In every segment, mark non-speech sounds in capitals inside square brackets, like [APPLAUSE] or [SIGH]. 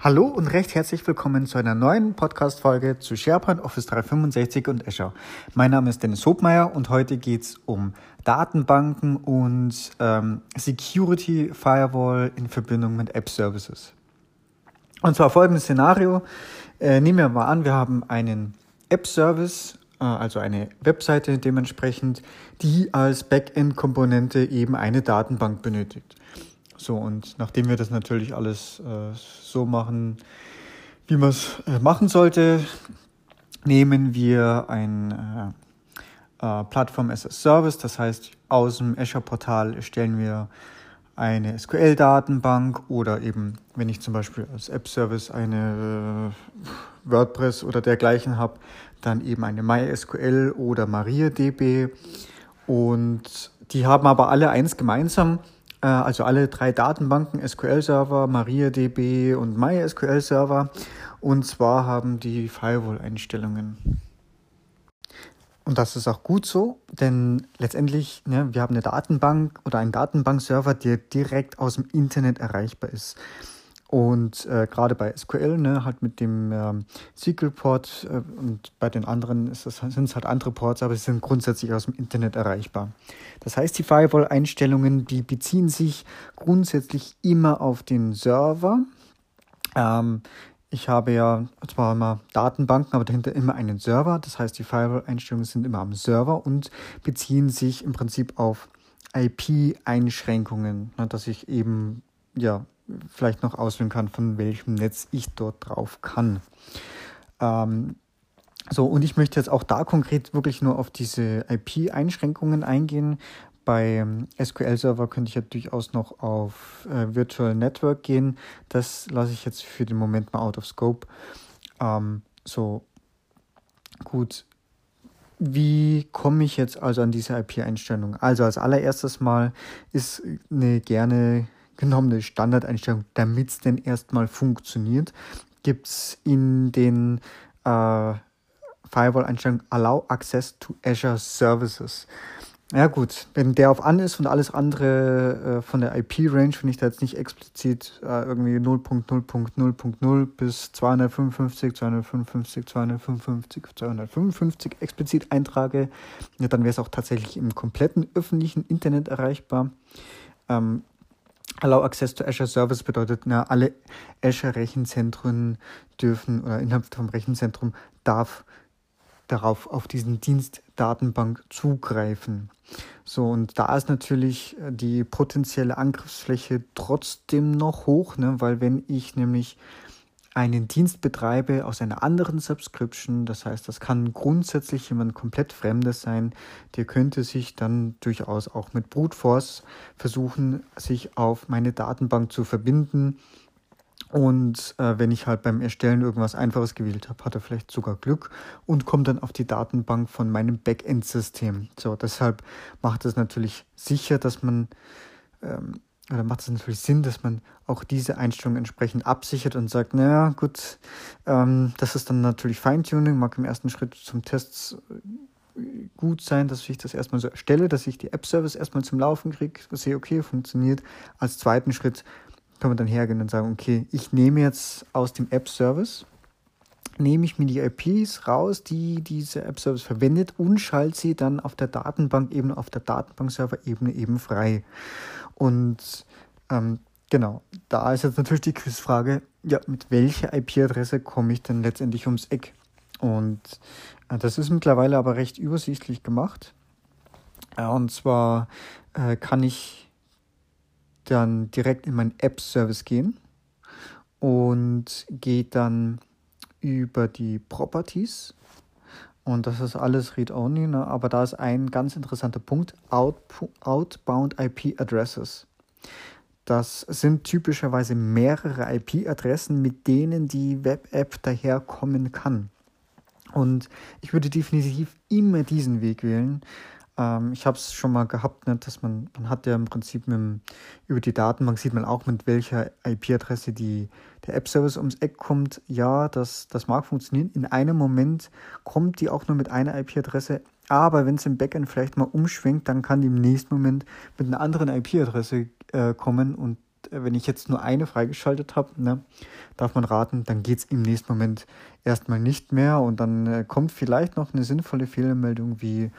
Hallo und recht herzlich willkommen zu einer neuen Podcast-Folge zu SharePoint, Office 365 und Azure. Mein Name ist Dennis Hobmeier und heute geht es um Datenbanken und ähm, Security Firewall in Verbindung mit App Services. Und zwar folgendes Szenario. Äh, nehmen wir mal an, wir haben einen App-Service, äh, also eine Webseite dementsprechend, die als Backend-Komponente eben eine Datenbank benötigt. So, und nachdem wir das natürlich alles äh, so machen, wie man es äh, machen sollte, nehmen wir ein äh, äh, Plattform as a Service. Das heißt, aus dem Azure-Portal erstellen wir eine SQL-Datenbank oder eben, wenn ich zum Beispiel als App-Service eine äh, WordPress oder dergleichen habe, dann eben eine MySQL oder MariaDB. Und die haben aber alle eins gemeinsam also alle drei Datenbanken, SQL-Server, MariaDB und MySQL-Server. Und zwar haben die Firewall-Einstellungen. Und das ist auch gut so, denn letztendlich, ne, wir haben eine Datenbank oder einen Datenbankserver, der direkt aus dem Internet erreichbar ist. Und äh, gerade bei SQL, ne, halt mit dem ähm, SQL-Port äh, und bei den anderen sind es halt andere Ports, aber sie sind grundsätzlich aus dem Internet erreichbar. Das heißt, die Firewall-Einstellungen, die beziehen sich grundsätzlich immer auf den Server. Ähm, ich habe ja zwar immer Datenbanken, aber dahinter immer einen Server. Das heißt, die Firewall-Einstellungen sind immer am Server und beziehen sich im Prinzip auf IP-Einschränkungen, ne, dass ich eben ja vielleicht noch auswählen kann, von welchem Netz ich dort drauf kann. Ähm, so, und ich möchte jetzt auch da konkret wirklich nur auf diese IP-Einschränkungen eingehen. Bei ähm, SQL-Server könnte ich ja durchaus noch auf äh, Virtual Network gehen. Das lasse ich jetzt für den Moment mal out of scope. Ähm, so, gut. Wie komme ich jetzt also an diese IP-Einstellung? Also als allererstes mal ist eine gerne genommene Standardeinstellung, damit es denn erstmal funktioniert, gibt es in den äh, Firewall-Einstellungen Allow Access to Azure Services. Ja gut, wenn der auf an ist und alles andere äh, von der IP-Range, wenn ich da jetzt nicht explizit äh, irgendwie 0.0.0.0 bis 255, 255, 255, 255 explizit eintrage, ja, dann wäre es auch tatsächlich im kompletten öffentlichen Internet erreichbar. Ähm, Allow Access to Azure Service bedeutet, na, alle Azure Rechenzentren dürfen oder innerhalb vom Rechenzentrum darf darauf auf diesen Dienst Datenbank zugreifen. So, und da ist natürlich die potenzielle Angriffsfläche trotzdem noch hoch, ne, weil wenn ich nämlich einen Dienst betreibe aus einer anderen Subscription. Das heißt, das kann grundsätzlich jemand komplett Fremdes sein. Der könnte sich dann durchaus auch mit Brute Force versuchen, sich auf meine Datenbank zu verbinden. Und äh, wenn ich halt beim Erstellen irgendwas Einfaches gewählt habe, hat er vielleicht sogar Glück und kommt dann auf die Datenbank von meinem Backend-System. So, deshalb macht es natürlich sicher, dass man ähm, oder macht es natürlich Sinn, dass man auch diese Einstellung entsprechend absichert und sagt, naja, gut, ähm, das ist dann natürlich Feintuning, mag im ersten Schritt zum Test äh, gut sein, dass ich das erstmal so erstelle, dass ich die App-Service erstmal zum Laufen kriege, sehe, okay, funktioniert. Als zweiten Schritt kann man dann hergehen und sagen, okay, ich nehme jetzt aus dem App-Service, nehme ich mir die IPs raus, die diese App-Service verwendet und schalte sie dann auf der Datenbank eben auf der Datenbankserver-Ebene eben frei. Und ähm, genau, da ist jetzt natürlich die Quizfrage, ja, mit welcher IP-Adresse komme ich denn letztendlich ums Eck? Und äh, das ist mittlerweile aber recht übersichtlich gemacht. Äh, und zwar äh, kann ich dann direkt in meinen App-Service gehen und gehe dann über die Properties und das ist alles Read-Only, ne? aber da ist ein ganz interessanter Punkt, Out Outbound IP Addresses. Das sind typischerweise mehrere IP-Adressen, mit denen die Web-App daherkommen kann. Und ich würde definitiv immer diesen Weg wählen, ähm, ich habe es schon mal gehabt, ne, dass man, man hat ja im Prinzip mit über die Datenbank sieht man auch, mit welcher IP-Adresse der App-Service ums Eck kommt. Ja, das, das mag funktionieren. In einem Moment kommt die auch nur mit einer IP-Adresse, aber wenn es im Backend vielleicht mal umschwenkt, dann kann die im nächsten Moment mit einer anderen IP-Adresse äh, kommen und äh, wenn ich jetzt nur eine freigeschaltet habe, ne, darf man raten, dann geht es im nächsten Moment erstmal nicht mehr und dann äh, kommt vielleicht noch eine sinnvolle Fehlermeldung wie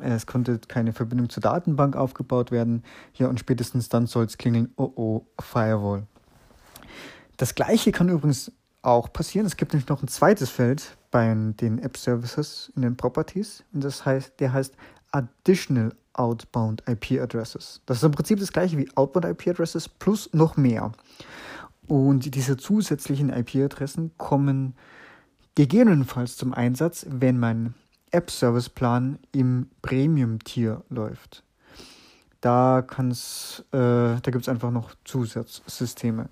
es konnte keine Verbindung zur Datenbank aufgebaut werden. Ja, und spätestens dann soll es klingeln, oh oh, Firewall. Das gleiche kann übrigens auch passieren. Es gibt nämlich noch ein zweites Feld bei den App Services in den Properties und das heißt, der heißt Additional Outbound IP Addresses. Das ist im Prinzip das gleiche wie Outbound IP Addresses plus noch mehr. Und diese zusätzlichen IP-Adressen kommen gegebenenfalls zum Einsatz, wenn mein App-Service-Plan im Premium-Tier läuft. Da äh, da gibt es einfach noch Zusatzsysteme.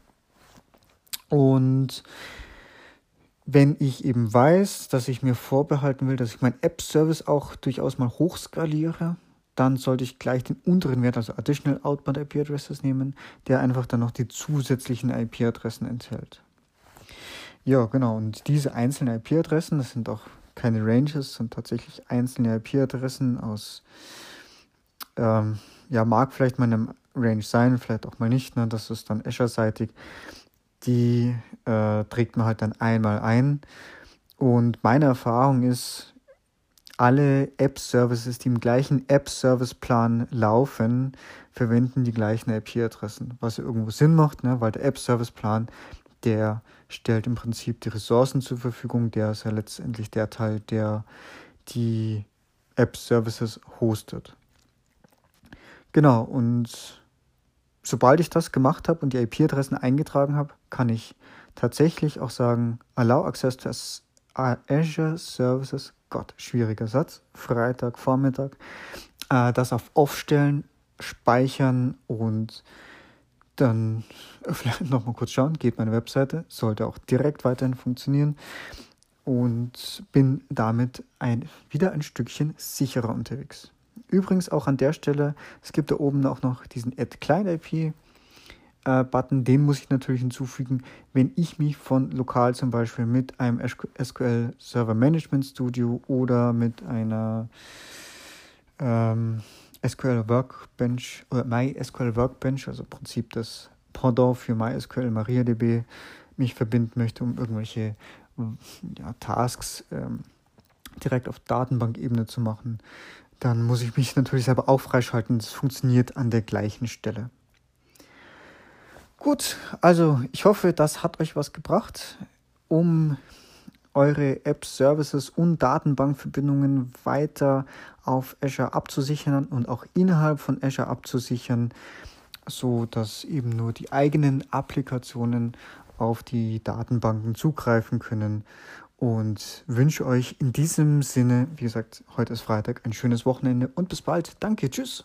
Und wenn ich eben weiß, dass ich mir vorbehalten will, dass ich meinen App-Service auch durchaus mal hochskaliere, dann sollte ich gleich den unteren Wert, also Additional Outbound IP Addresses nehmen, der einfach dann noch die zusätzlichen IP-Adressen enthält. Ja, genau. Und diese einzelnen IP-Adressen, das sind auch keine Ranges, sind tatsächlich einzelne IP-Adressen aus, ähm, ja, mag vielleicht mal eine Range sein, vielleicht auch mal nicht, ne? das ist dann Azure-seitig. Die äh, trägt man halt dann einmal ein. Und meine Erfahrung ist, alle App-Services, die im gleichen App-Service-Plan laufen, verwenden die gleichen IP-Adressen, was ja irgendwo Sinn macht, ne? weil der App-Service-Plan, der stellt im Prinzip die Ressourcen zur Verfügung, der ist ja letztendlich der Teil, der die App-Services hostet. Genau, und sobald ich das gemacht habe und die IP-Adressen eingetragen habe, kann ich tatsächlich auch sagen, allow access to Azure Services Gott, schwieriger Satz, Freitag, Vormittag, äh, das auf Aufstellen, speichern und dann vielleicht [LAUGHS] nochmal kurz schauen, geht meine Webseite, sollte auch direkt weiterhin funktionieren und bin damit ein, wieder ein Stückchen sicherer unterwegs. Übrigens auch an der Stelle, es gibt da oben auch noch diesen Add Client IP äh, Button, den muss ich natürlich hinzufügen, wenn ich mich von lokal zum Beispiel mit einem SQL Server Management Studio oder mit einer ähm, SQL Workbench oder MySQL Workbench, also im Prinzip das Pendant für MySQL MariaDB, mich verbinden möchte, um irgendwelche ja, Tasks ähm, direkt auf Datenbankebene zu machen, dann muss ich mich natürlich selber auch freischalten. Das funktioniert an der gleichen Stelle. Gut, also ich hoffe, das hat euch was gebracht, um eure Apps, Services und Datenbankverbindungen weiter auf Azure abzusichern und auch innerhalb von Azure abzusichern, so dass eben nur die eigenen Applikationen auf die Datenbanken zugreifen können. Und wünsche euch in diesem Sinne, wie gesagt, heute ist Freitag, ein schönes Wochenende und bis bald. Danke, tschüss.